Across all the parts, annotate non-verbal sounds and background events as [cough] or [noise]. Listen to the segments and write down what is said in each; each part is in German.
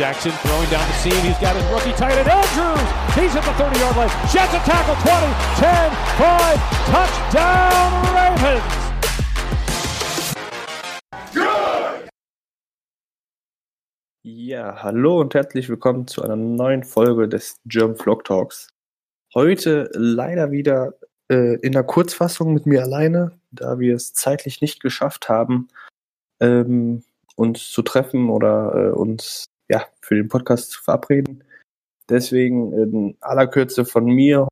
Jackson throwing down the seam. He's got his rookie tight end, Andrews. He's at the 30 yard line. Jets a tackle 20, 10, 5. Touchdown, Ravens. Ja, hallo und herzlich willkommen zu einer neuen Folge des German Vlog Talks. Heute leider wieder äh, in der Kurzfassung mit mir alleine, da wir es zeitlich nicht geschafft haben, ähm, uns zu treffen oder äh, uns ja, für den Podcast zu verabreden. Deswegen in aller Kürze von mir.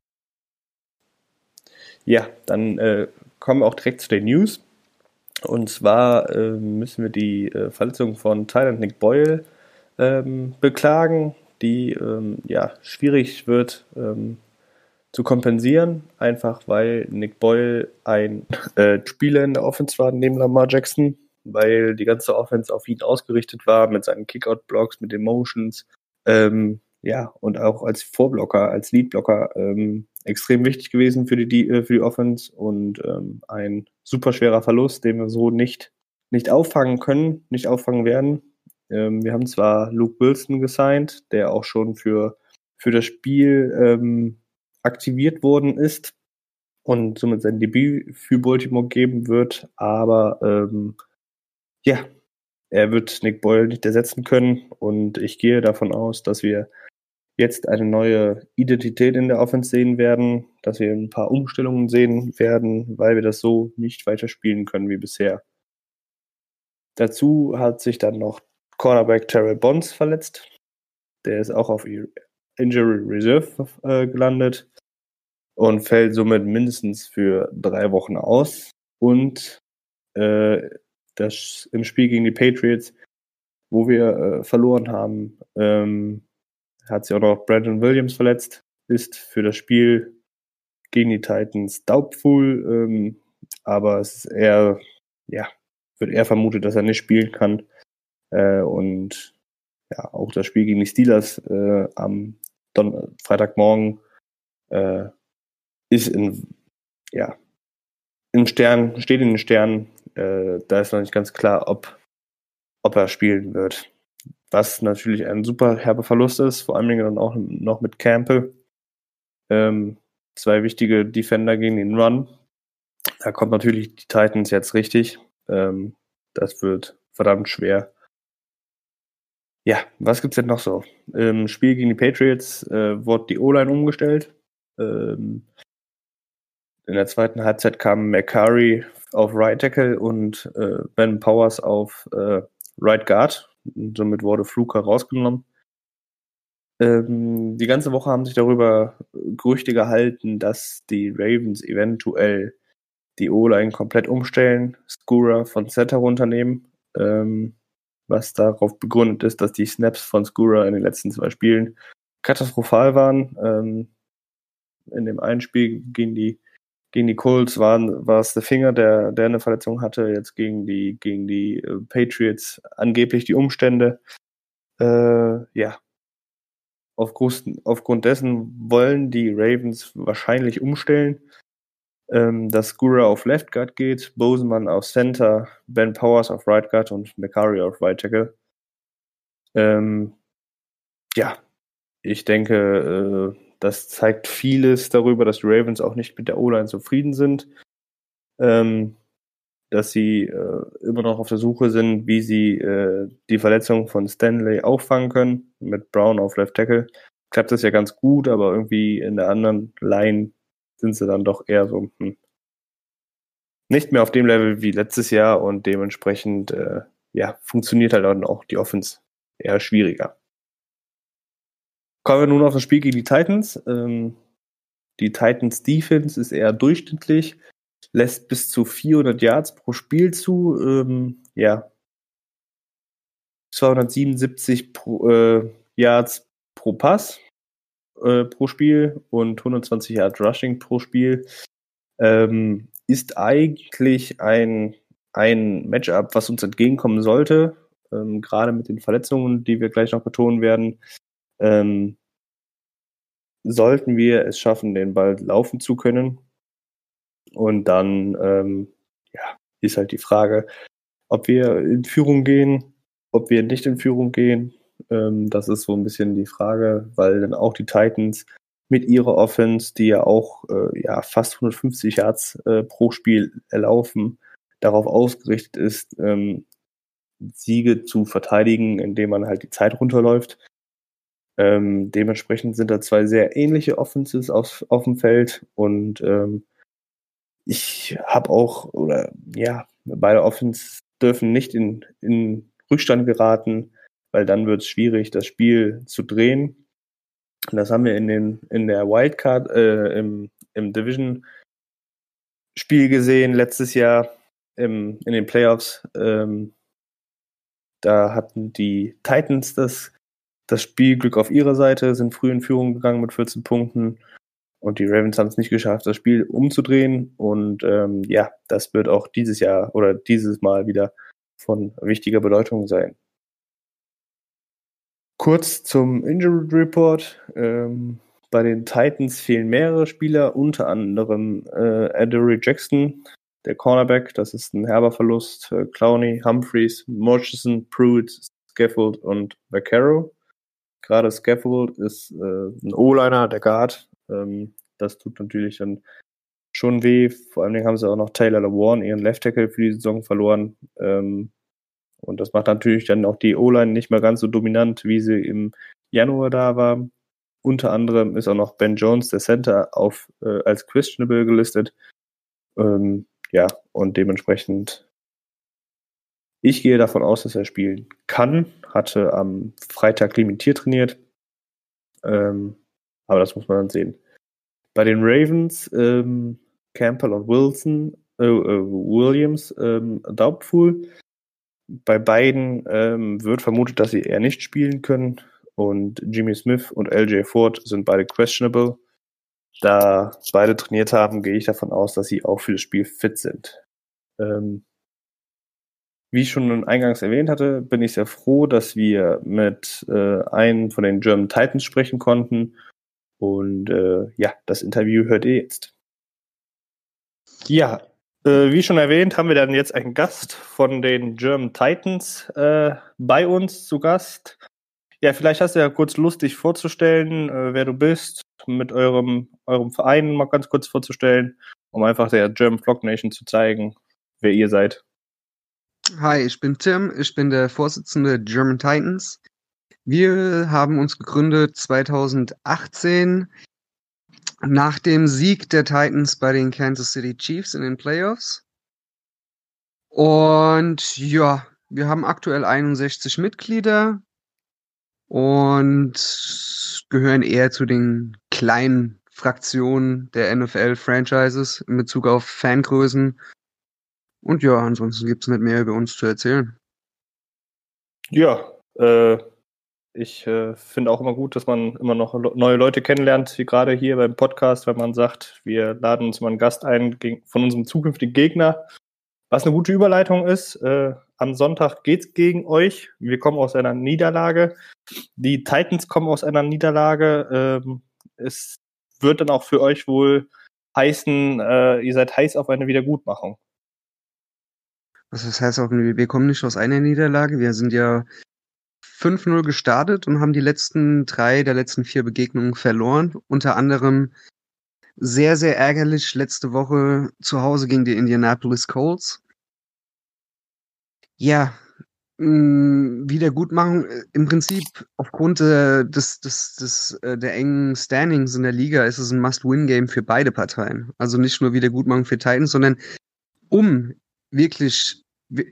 Ja, dann äh, kommen wir auch direkt zu den News. Und zwar äh, müssen wir die äh, Verletzung von Thailand Nick Boyle ähm, beklagen, die ähm, ja schwierig wird ähm, zu kompensieren, einfach weil Nick Boyle ein äh, Spieler in der Offense war neben Lamar Jackson weil die ganze Offense auf ihn ausgerichtet war mit seinen Kickout-Blocks, mit den Motions. Ähm, ja, und auch als Vorblocker, als Leadblocker ähm, extrem wichtig gewesen für die, äh, für die Offense und ähm, ein super schwerer Verlust, den wir so nicht, nicht auffangen können, nicht auffangen werden. Ähm, wir haben zwar Luke Wilson gesigned, der auch schon für, für das Spiel ähm, aktiviert worden ist und somit sein Debüt für Baltimore geben wird, aber ähm, ja, er wird Nick Boyle nicht ersetzen können und ich gehe davon aus, dass wir jetzt eine neue Identität in der Offense sehen werden, dass wir ein paar Umstellungen sehen werden, weil wir das so nicht weiterspielen können wie bisher. Dazu hat sich dann noch Cornerback Terrell Bonds verletzt. Der ist auch auf Injury Reserve äh, gelandet und fällt somit mindestens für drei Wochen aus. Und äh, das im Spiel gegen die Patriots, wo wir äh, verloren haben, ähm, hat sich auch noch Brandon Williams verletzt, ist für das Spiel gegen die Titans doubtful, ähm, aber es ist eher, ja, wird eher vermutet, dass er nicht spielen kann. Äh, und ja, auch das Spiel gegen die Steelers äh, am Don Freitagmorgen äh, ist in, ja, im Stern, steht in den Sternen. Äh, da ist noch nicht ganz klar, ob, ob er spielen wird. Was natürlich ein super herber Verlust ist, vor allen Dingen dann auch noch mit Campbell. Ähm, zwei wichtige Defender gegen den Run. Da kommt natürlich die Titans jetzt richtig. Ähm, das wird verdammt schwer. Ja, was gibt's denn noch so? Im Spiel gegen die Patriots äh, wurde die O-Line umgestellt. Ähm, in der zweiten Halbzeit kam McCurry auf Right Tackle und äh, Ben Powers auf äh, Right Guard. Und somit wurde Fluker rausgenommen. Ähm, die ganze Woche haben sich darüber Gerüchte gehalten, dass die Ravens eventuell die O-Line komplett umstellen, Skura von Center runternehmen, ähm, was darauf begründet ist, dass die Snaps von Skura in den letzten zwei Spielen katastrophal waren. Ähm, in dem einen Spiel gegen die gegen die Colts waren, war es der Finger, der, der eine Verletzung hatte. Jetzt gegen die, gegen die äh, Patriots angeblich die Umstände. Äh, ja. Aufgrund, aufgrund dessen wollen die Ravens wahrscheinlich umstellen, ähm, dass Gura auf Left Guard geht, Boseman auf Center, Ben Powers auf Right Guard und McCurry auf Right Tackle. Ähm, ja, ich denke, äh, das zeigt vieles darüber, dass die Ravens auch nicht mit der O-Line zufrieden sind. Ähm, dass sie äh, immer noch auf der Suche sind, wie sie äh, die Verletzung von Stanley auffangen können. Mit Brown auf Left Tackle klappt das ja ganz gut, aber irgendwie in der anderen Line sind sie dann doch eher so hm, nicht mehr auf dem Level wie letztes Jahr und dementsprechend äh, ja funktioniert halt dann auch die Offense eher schwieriger. Kommen wir nun auf das Spiel gegen die Titans. Ähm, die Titans Defense ist eher durchschnittlich, lässt bis zu 400 Yards pro Spiel zu. Ähm, ja, 277 pro, äh, Yards pro Pass äh, pro Spiel und 120 Yards Rushing pro Spiel. Ähm, ist eigentlich ein, ein Matchup, was uns entgegenkommen sollte, ähm, gerade mit den Verletzungen, die wir gleich noch betonen werden. Ähm, sollten wir es schaffen, den Ball laufen zu können. Und dann ähm, ja, ist halt die Frage, ob wir in Führung gehen, ob wir nicht in Führung gehen. Ähm, das ist so ein bisschen die Frage, weil dann auch die Titans mit ihrer Offense, die ja auch äh, ja, fast 150 Yards äh, pro Spiel erlaufen, darauf ausgerichtet ist, ähm, Siege zu verteidigen, indem man halt die Zeit runterläuft. Ähm, dementsprechend sind da zwei sehr ähnliche Offenses auf, auf dem Feld und ähm, ich habe auch, oder ja, beide Offenses dürfen nicht in, in Rückstand geraten, weil dann wird es schwierig, das Spiel zu drehen. Und das haben wir in, den, in der Wildcard, äh, im, im Division-Spiel gesehen letztes Jahr im, in den Playoffs. Ähm, da hatten die Titans das, das Spielglück auf ihrer Seite, sind früh in Führung gegangen mit 14 Punkten. Und die Ravens haben es nicht geschafft, das Spiel umzudrehen. Und ähm, ja, das wird auch dieses Jahr oder dieses Mal wieder von wichtiger Bedeutung sein. Kurz zum Injury Report. Ähm, bei den Titans fehlen mehrere Spieler, unter anderem äh, Adderley Jackson, der Cornerback, das ist ein herber Verlust. Äh, Clowney, Humphreys, Murchison, Pruitt, Scaffold und Vaccaro. Gerade Scaffold ist äh, ein O-Liner, der Guard. Ähm, das tut natürlich dann schon weh. Vor allen Dingen haben sie auch noch Taylor LeWarn, ihren Left Tackle für die Saison verloren. Ähm, und das macht natürlich dann auch die O-Line nicht mehr ganz so dominant, wie sie im Januar da war. Unter anderem ist auch noch Ben Jones, der Center, auf, äh, als questionable gelistet. Ähm, ja, und dementsprechend, ich gehe davon aus, dass er spielen kann. Hatte am Freitag limitiert trainiert. Ähm, aber das muss man dann sehen. Bei den Ravens, ähm, Campbell und Wilson, äh, äh, Williams, ähm, doubtful. Bei beiden ähm, wird vermutet, dass sie eher nicht spielen können. Und Jimmy Smith und LJ Ford sind beide questionable. Da beide trainiert haben, gehe ich davon aus, dass sie auch für das Spiel fit sind. Ähm, wie ich schon eingangs erwähnt hatte, bin ich sehr froh, dass wir mit äh, einem von den German Titans sprechen konnten. Und äh, ja, das Interview hört ihr jetzt. Ja, äh, wie schon erwähnt, haben wir dann jetzt einen Gast von den German Titans äh, bei uns zu Gast. Ja, vielleicht hast du ja kurz Lust, dich vorzustellen, äh, wer du bist, mit eurem, eurem Verein mal ganz kurz vorzustellen, um einfach der German Vlog Nation zu zeigen, wer ihr seid. Hi, ich bin Tim, ich bin der Vorsitzende German Titans. Wir haben uns gegründet 2018 nach dem Sieg der Titans bei den Kansas City Chiefs in den Playoffs. Und ja, wir haben aktuell 61 Mitglieder und gehören eher zu den kleinen Fraktionen der NFL-Franchises in Bezug auf Fangrößen. Und ja, ansonsten gibt es nicht mehr über uns zu erzählen. Ja, äh, ich äh, finde auch immer gut, dass man immer noch neue Leute kennenlernt, wie gerade hier beim Podcast, wenn man sagt, wir laden uns mal einen Gast ein von unserem zukünftigen Gegner. Was eine gute Überleitung ist, äh, am Sonntag geht's gegen euch. Wir kommen aus einer Niederlage. Die Titans kommen aus einer Niederlage. Ähm, es wird dann auch für euch wohl heißen, äh, ihr seid heiß auf eine Wiedergutmachung. Was das heißt auch, wir kommen nicht aus einer Niederlage. Wir sind ja 5-0 gestartet und haben die letzten drei der letzten vier Begegnungen verloren. Unter anderem sehr, sehr ärgerlich letzte Woche zu Hause gegen die Indianapolis Colts. Ja, mh, Wiedergutmachung äh, im Prinzip aufgrund äh, des, des, des, äh, der engen Standings in der Liga ist es ein Must-Win-Game für beide Parteien. Also nicht nur Wiedergutmachung für Titans, sondern um wirklich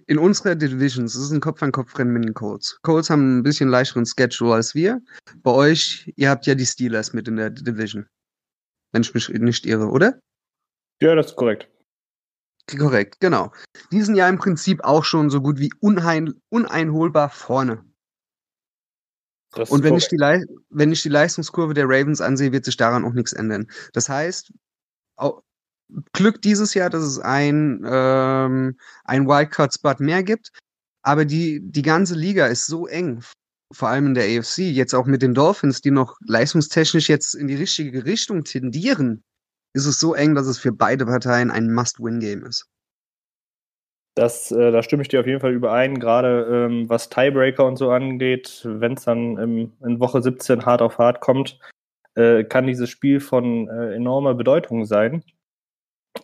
in unserer Division, es ist ein Kopf-an-Kopf-Rennen mit den Colts. Colts haben ein bisschen leichteren Schedule als wir. Bei euch, ihr habt ja die Steelers mit in der Division. Wenn ich mich nicht irre, oder? Ja, das ist korrekt. Korrekt, genau. Die sind ja im Prinzip auch schon so gut wie unein, uneinholbar vorne. Das Und wenn ich, die wenn ich die Leistungskurve der Ravens ansehe, wird sich daran auch nichts ändern. Das heißt, au- Glück dieses Jahr, dass es ein, ähm, ein Wildcard-Spot mehr gibt. Aber die, die ganze Liga ist so eng, vor allem in der AFC, jetzt auch mit den Dolphins, die noch leistungstechnisch jetzt in die richtige Richtung tendieren, ist es so eng, dass es für beide Parteien ein Must-Win-Game ist. Das, äh, da stimme ich dir auf jeden Fall überein, gerade ähm, was Tiebreaker und so angeht, wenn es dann im, in Woche 17 hart auf hart kommt, äh, kann dieses Spiel von äh, enormer Bedeutung sein.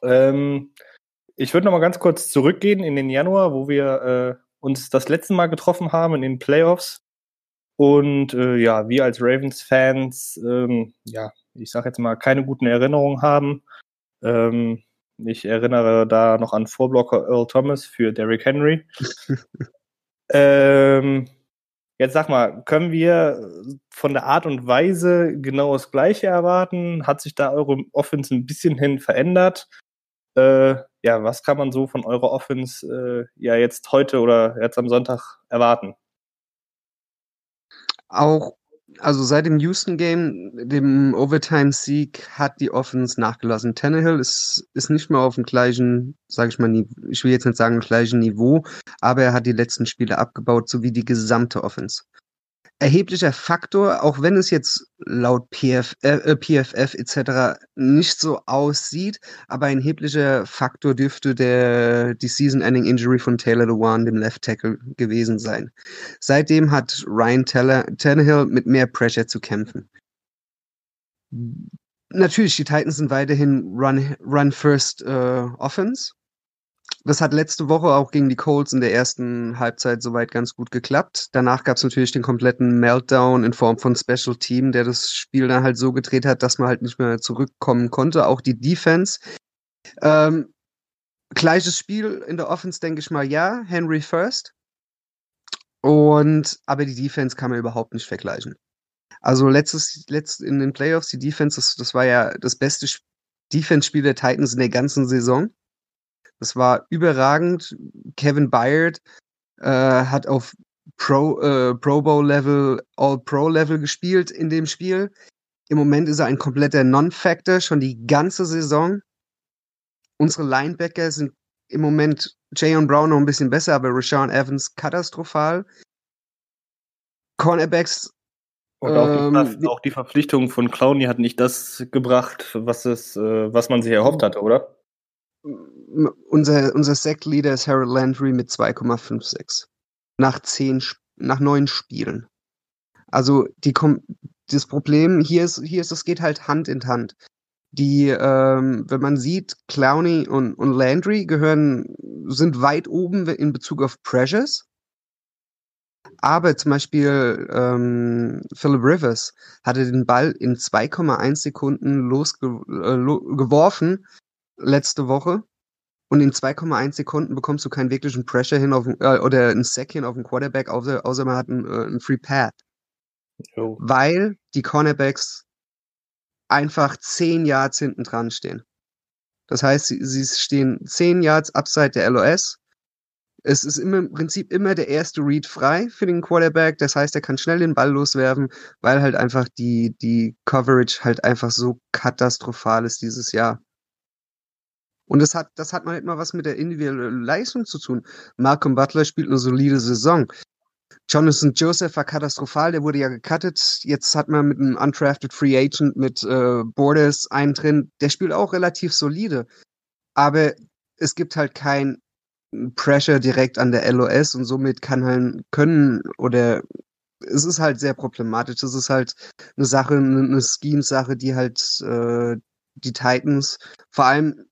Ähm, ich würde noch mal ganz kurz zurückgehen in den Januar, wo wir äh, uns das letzte Mal getroffen haben in den Playoffs. Und äh, ja, wir als Ravens-Fans, ähm, ja, ich sage jetzt mal, keine guten Erinnerungen haben. Ähm, ich erinnere da noch an Vorblocker Earl Thomas für Derrick Henry. [laughs] ähm, jetzt sag mal, können wir von der Art und Weise genau das Gleiche erwarten? Hat sich da eure Offense ein bisschen hin verändert? Äh, ja, was kann man so von eurer Offense äh, ja jetzt heute oder jetzt am Sonntag erwarten? Auch, also seit dem Houston-Game, dem Overtime-Sieg, hat die Offense nachgelassen. Tannehill ist, ist nicht mehr auf dem gleichen, sage ich mal, ich will jetzt nicht sagen gleichen Niveau, aber er hat die letzten Spiele abgebaut, sowie die gesamte Offense. Erheblicher Faktor, auch wenn es jetzt laut PF, äh, PFF etc. nicht so aussieht, aber ein erheblicher Faktor dürfte der, die Season-Ending Injury von Taylor Lewan, dem Left Tackle, gewesen sein. Seitdem hat Ryan Teller, Tannehill mit mehr Pressure zu kämpfen. Natürlich, die Titans sind weiterhin Run, Run First äh, Offense. Das hat letzte Woche auch gegen die Colts in der ersten Halbzeit soweit ganz gut geklappt. Danach gab es natürlich den kompletten Meltdown in Form von Special Team, der das Spiel dann halt so gedreht hat, dass man halt nicht mehr zurückkommen konnte. Auch die Defense. Ähm, gleiches Spiel in der Offense, denke ich mal, ja. Henry first. Und, aber die Defense kann man überhaupt nicht vergleichen. Also letztes, letzt in den Playoffs, die Defense, das, das war ja das beste Sp- Defense-Spiel der Titans in der ganzen Saison. Das war überragend. Kevin Byard äh, hat auf Pro, äh, Pro Bowl Level, All Pro Level gespielt in dem Spiel. Im Moment ist er ein kompletter Non-Factor, schon die ganze Saison. Unsere Linebacker sind im Moment Jayon Brown noch ein bisschen besser, aber Rashawn Evans katastrophal. Cornerbacks Und auch, Ähm, die, auch die Verpflichtung von Clowney hat nicht das gebracht, was es, äh, was man sich erhofft hatte, oder? Unser, unser Sack-Leader ist Harold Landry mit 2,56. Nach zehn, nach neun Spielen. Also die kom das Problem hier ist, hier ist, es geht halt Hand in Hand. Die, ähm, wenn man sieht, Clowney und, und Landry gehören, sind weit oben in Bezug auf Pressures. Aber zum Beispiel ähm, Philip Rivers hatte den Ball in 2,1 Sekunden losge äh, letzte Woche. Und in 2,1 Sekunden bekommst du keinen wirklichen Pressure hin auf äh, oder einen Sack hin auf den Quarterback, außer, außer man hat einen, äh, einen Free Pad. Jo. Weil die Cornerbacks einfach 10 Yards hinten dran stehen. Das heißt, sie, sie stehen 10 Yards abside der LOS. Es ist immer, im Prinzip immer der erste Read frei für den Quarterback. Das heißt, er kann schnell den Ball loswerfen, weil halt einfach die, die Coverage halt einfach so katastrophal ist dieses Jahr. Und das hat, das hat mal nicht mal was mit der individuellen Leistung zu tun. Malcolm Butler spielt eine solide Saison. Jonathan Joseph war katastrophal, der wurde ja gecuttet. Jetzt hat man mit einem undrafted Free Agent mit äh, Borders einen drin, der spielt auch relativ solide. Aber es gibt halt kein Pressure direkt an der LOS und somit kann halt können oder es ist halt sehr problematisch. Es ist halt eine Sache, eine Scheme-Sache, die halt äh, die Titans vor allem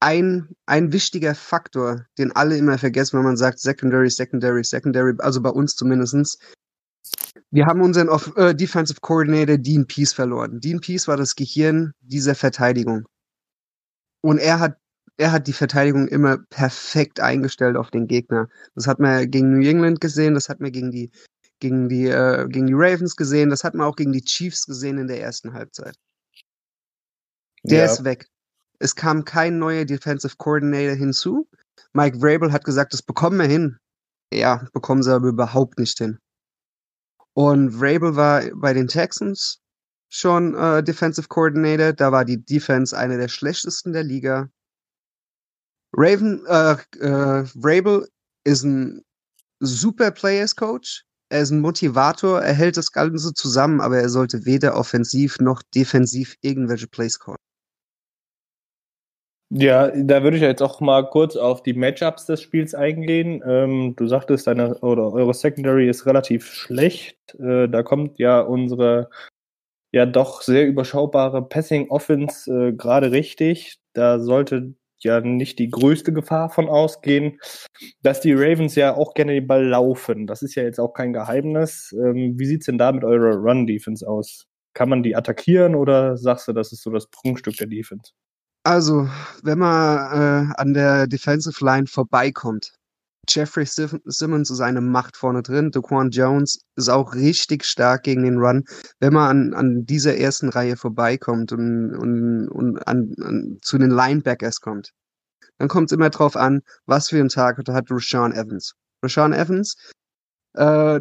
ein, ein wichtiger Faktor, den alle immer vergessen, wenn man sagt Secondary, Secondary, Secondary, also bei uns zumindestens. Wir haben unseren Off äh, Defensive Coordinator Dean Peace verloren. Dean Peace war das Gehirn dieser Verteidigung. Und er hat, er hat die Verteidigung immer perfekt eingestellt auf den Gegner. Das hat man gegen New England gesehen, das hat man gegen die, gegen die, äh, gegen die Ravens gesehen, das hat man auch gegen die Chiefs gesehen in der ersten Halbzeit. Der Ja. ist weg. Es kam kein neuer Defensive Coordinator hinzu. Mike Vrabel hat gesagt, das bekommen wir hin. Ja, bekommen sie aber überhaupt nicht hin. Und Vrabel war bei den Texans schon äh, Defensive Coordinator. Da war die Defense eine der schlechtesten der Liga. Raven, äh, äh, Vrabel ist ein super Players Coach. Er ist ein Motivator, er hält das Ganze zusammen, aber er sollte weder offensiv noch defensiv irgendwelche Plays callen. Ja, da würde ich jetzt auch mal kurz auf die Matchups des Spiels eingehen. Ähm, du sagtest, deine oder eure Secondary ist relativ schlecht. Äh, da kommt ja unsere ja doch sehr überschaubare Passing Offense äh, gerade richtig. Da sollte ja nicht die größte Gefahr von ausgehen, dass die Ravens ja auch gerne den Ball laufen. Das ist ja jetzt auch kein Geheimnis. Ähm, wie sieht's denn da mit eurer Run-Defense aus? Kann man die attackieren oder sagst du, das ist so das Prunkstück der Defense? Also, wenn man äh, an der Defensive Line vorbeikommt, Jeffrey Simmons ist eine Macht vorne drin. Daquan Jones ist auch richtig stark gegen den Run. Wenn man an, an dieser ersten Reihe vorbeikommt und, und, und an, an, zu den Linebackers kommt, dann kommt es immer drauf an, was für einen Tag hat Rashawn Evans. Rashawn Evans, äh,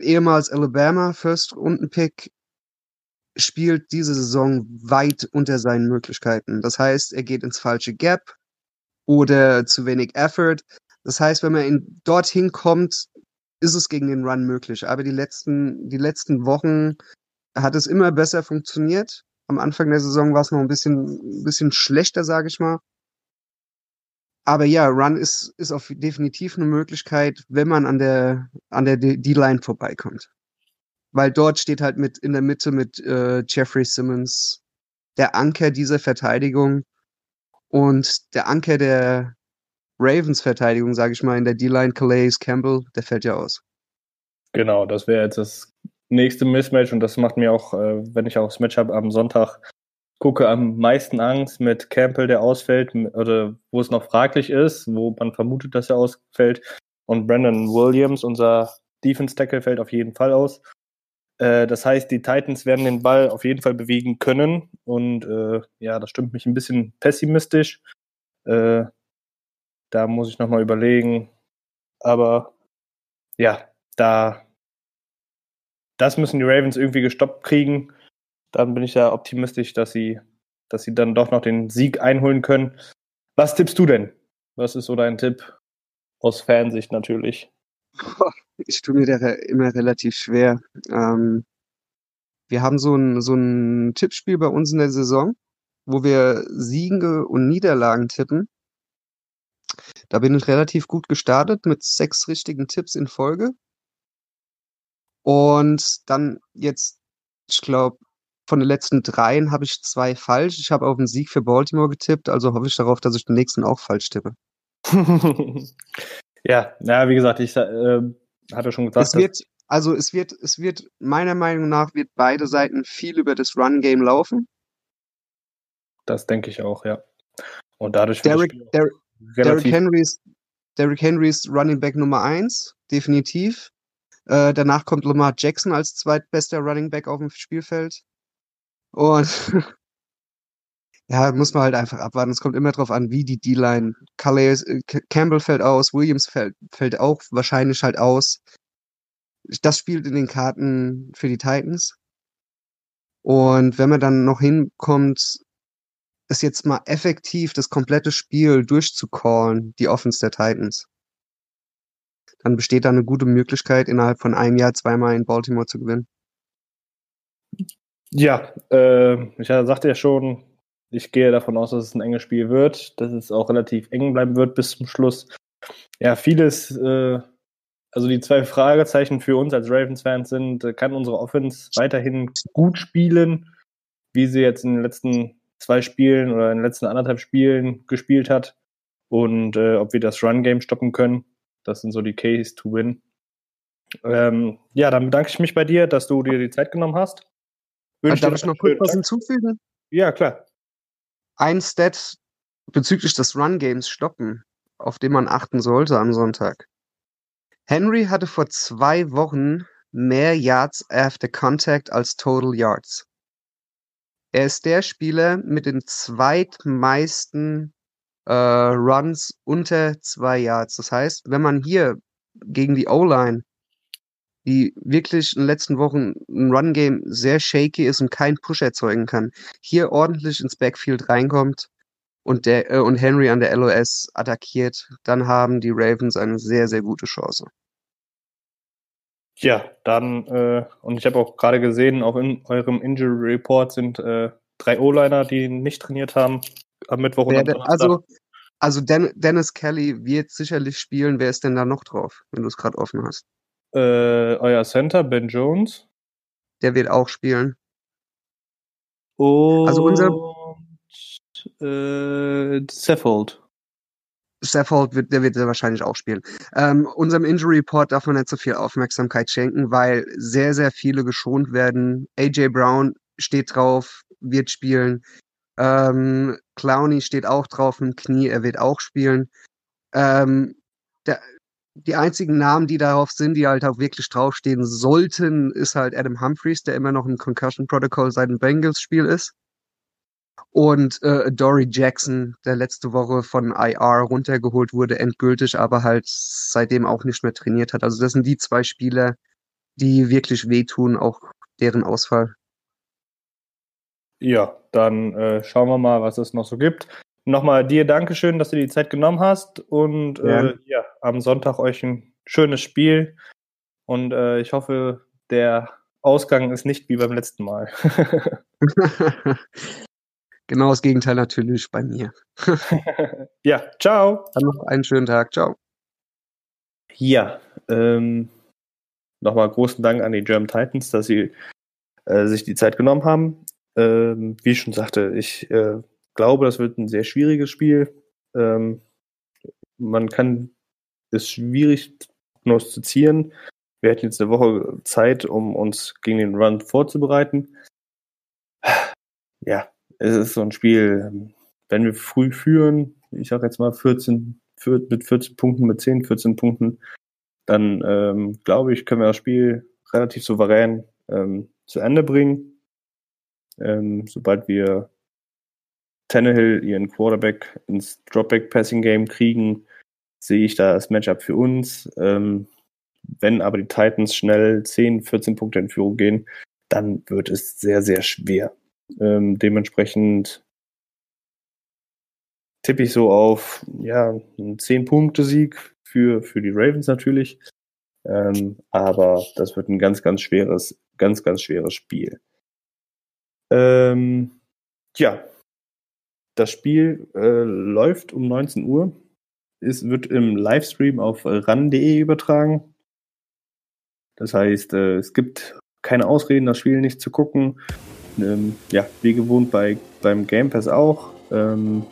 ehemals Alabama First-Runden-Pick, spielt diese Saison weit unter seinen Möglichkeiten. Das heißt, er geht ins falsche Gap oder zu wenig Effort. Das heißt, wenn man in, dorthin kommt, ist es gegen den Run möglich. Aber die letzten, die letzten Wochen hat es immer besser funktioniert. Am Anfang der Saison war es noch ein bisschen, ein bisschen schlechter, sage ich mal. Aber ja, Run ist, ist auf definitiv eine Möglichkeit, wenn man an der, an der D-Line vorbeikommt. Weil dort steht halt mit in der Mitte mit äh, Jeffrey Simmons der Anker dieser Verteidigung und der Anker der, Ravens Verteidigung, sage ich mal, in der D-Line, Calais Campbell, der fällt ja aus. Genau, das wäre jetzt das nächste Mismatch und das macht mir auch, äh, wenn ich auch das Matchup am Sonntag gucke, am meisten Angst mit Campbell, der ausfällt, oder wo es noch fraglich ist, wo man vermutet, dass er ausfällt. Und Brandon Williams, unser Defense Tackle, fällt auf jeden Fall aus. Äh, das heißt, die Titans werden den Ball auf jeden Fall bewegen können. Und äh, ja, das stimmt mich ein bisschen pessimistisch. Äh, da muss ich nochmal überlegen. Aber ja, da das müssen die Ravens irgendwie gestoppt kriegen. Dann bin ich ja optimistisch, dass sie, dass sie dann doch noch den Sieg einholen können. Was tippst du denn? Was ist so dein Tipp? Aus Fansicht natürlich. [laughs] Ich tue mir da immer relativ schwer. Ähm, wir haben so ein, so ein Tippspiel bei uns in der Saison, wo wir Siege und Niederlagen tippen. Da bin ich relativ gut gestartet mit sechs richtigen Tipps in Folge. Und dann jetzt, ich glaube, von den letzten dreien habe ich zwei falsch. Ich habe auf den Sieg für Baltimore getippt, also hoffe ich darauf, dass ich den nächsten auch falsch tippe. [laughs] ja, ja, wie gesagt, ich äh, hatte schon gesagt. Es wird, also es wird, es wird, meiner Meinung nach, wird beide Seiten viel über das Run-Game laufen. Das denke ich auch, ja. Und dadurch Derrick, Derrick, Derrick Henry ist, Derrick Henry ist Running Back Nummer eins, definitiv. Äh, danach kommt Lamar Jackson als zweitbester Running Back auf dem Spielfeld. Und [laughs] ja, muss man halt einfach abwarten. Es kommt immer darauf an, wie die D-Line. Äh, Campbell fällt aus, Williams fällt, fällt auch wahrscheinlich halt aus. Das spielt in den Karten für die Titans. Und wenn man dann noch hinkommt, es jetzt mal effektiv das komplette Spiel durchzucallen, die Offense der Titans, dann besteht da eine gute Möglichkeit, innerhalb von einem Jahr zweimal in Baltimore zu gewinnen. Ja, äh, ich sagte ja schon, ich gehe davon aus, dass es ein enges Spiel wird, dass es auch relativ eng bleiben wird bis zum Schluss. Ja, vieles, äh, also die zwei Fragezeichen für uns als Ravens-Fans sind, äh, kann unsere Offense weiterhin gut spielen, wie sie jetzt in den letzten zwei Spielen oder in den letzten anderthalb Spielen gespielt hat und äh, ob wir das Run-Game stoppen können. Das sind so die Case to win. Ähm, ja, dann bedanke ich mich bei dir, dass du dir die Zeit genommen hast. Wünsche Darf ich noch kurz was hinzufügen? Ja, klar. Ein Stat bezüglich des Run-Games stoppen, auf den man achten sollte am Sonntag. Henry hatte vor zwei Wochen mehr Yards after Contact als Total Yards. Er ist der Spieler mit den zweitmeisten äh, Runs unter zwei Yards. Das heißt, wenn man hier gegen die O-Line, die wirklich in den letzten Wochen ein Run-Game sehr shaky ist und keinen Push erzeugen kann, hier ordentlich ins Backfield reinkommt und, der, äh, und Henry an der LOS attackiert, dann haben die Ravens eine sehr, sehr gute Chance. Ja, dann, äh, und ich habe auch gerade gesehen, auch in eurem Injury Report sind äh, drei O-Liner, die nicht trainiert haben am Mittwoch und am Donnerstag. Also, also Den Dennis Kelly wird sicherlich spielen. Wer ist denn da noch drauf, wenn du es gerade offen hast? Äh, euer Center, Ben Jones. Der wird auch spielen. Und also unser äh, Seffold. Saffold wird, der wird wahrscheinlich auch spielen. Ähm, unserem Injury Report darf man nicht so viel Aufmerksamkeit schenken, weil sehr, sehr viele geschont werden. AJ Brown steht drauf, wird spielen. Ähm, Clowney steht auch drauf im Knie, er wird auch spielen. Ähm, der, die einzigen Namen, die darauf sind, die halt auch wirklich draufstehen sollten, ist halt Adam Humphreys, der immer noch im Concussion Protocol seit dem Bengals-Spiel ist. Und äh, Dory Jackson, der letzte Woche von IR runtergeholt wurde, endgültig, aber halt seitdem auch nicht mehr trainiert hat. Also das sind die zwei Spieler, die wirklich wehtun, auch deren Ausfall. Ja, dann äh, schauen wir mal, was es noch so gibt. Nochmal dir Dankeschön, dass du die Zeit genommen hast und ja, äh, ja am Sonntag euch ein schönes Spiel und äh, ich hoffe, der Ausgang ist nicht wie beim letzten Mal. [laughs] Genau das Gegenteil natürlich bei mir. [laughs] ja, ciao. Dann noch einen schönen Tag. Ciao. Ja, ähm, nochmal großen Dank an die German Titans, dass sie äh, sich die Zeit genommen haben. Ähm, wie ich schon sagte, ich äh, glaube, das wird ein sehr schwieriges Spiel. Ähm, man kann es schwierig prognostizieren. Wir hätten jetzt eine Woche Zeit, um uns gegen den Run vorzubereiten. Ja, es ist so ein Spiel, wenn wir früh führen, ich sag jetzt mal 14, mit 14 Punkten, mit 10, 14 Punkten, dann ähm, glaube ich, können wir das Spiel relativ souverän ähm, zu Ende bringen. Ähm, sobald wir Tannehill ihren Quarterback ins Dropback-Passing-Game kriegen, sehe ich da das Matchup für uns. Ähm, wenn aber die Titans schnell 10, 14 Punkte in Führung gehen, dann wird es sehr, sehr schwer. Ähm, dementsprechend tippe ich so auf ja, einen 10-Punkte-Sieg für, für die Ravens natürlich. Ähm, aber das wird ein ganz, ganz schweres, ganz, ganz schweres Spiel. Ähm, ja, das Spiel äh, läuft um 19 Uhr. Es wird im Livestream auf ran.de übertragen. Das heißt, äh, es gibt keine Ausreden, das Spiel nicht zu gucken. Ähm, ja, wie gewohnt bei, beim Game Pass auch. Ähm,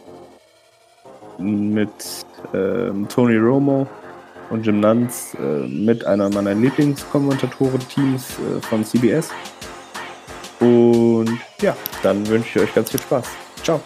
mit ähm, Tony Romo und Jim Nantz äh, mit einer meiner Lieblingskommentatoren-Teams äh, von CBS. Und ja, dann wünsche ich euch ganz viel Spaß. Ciao.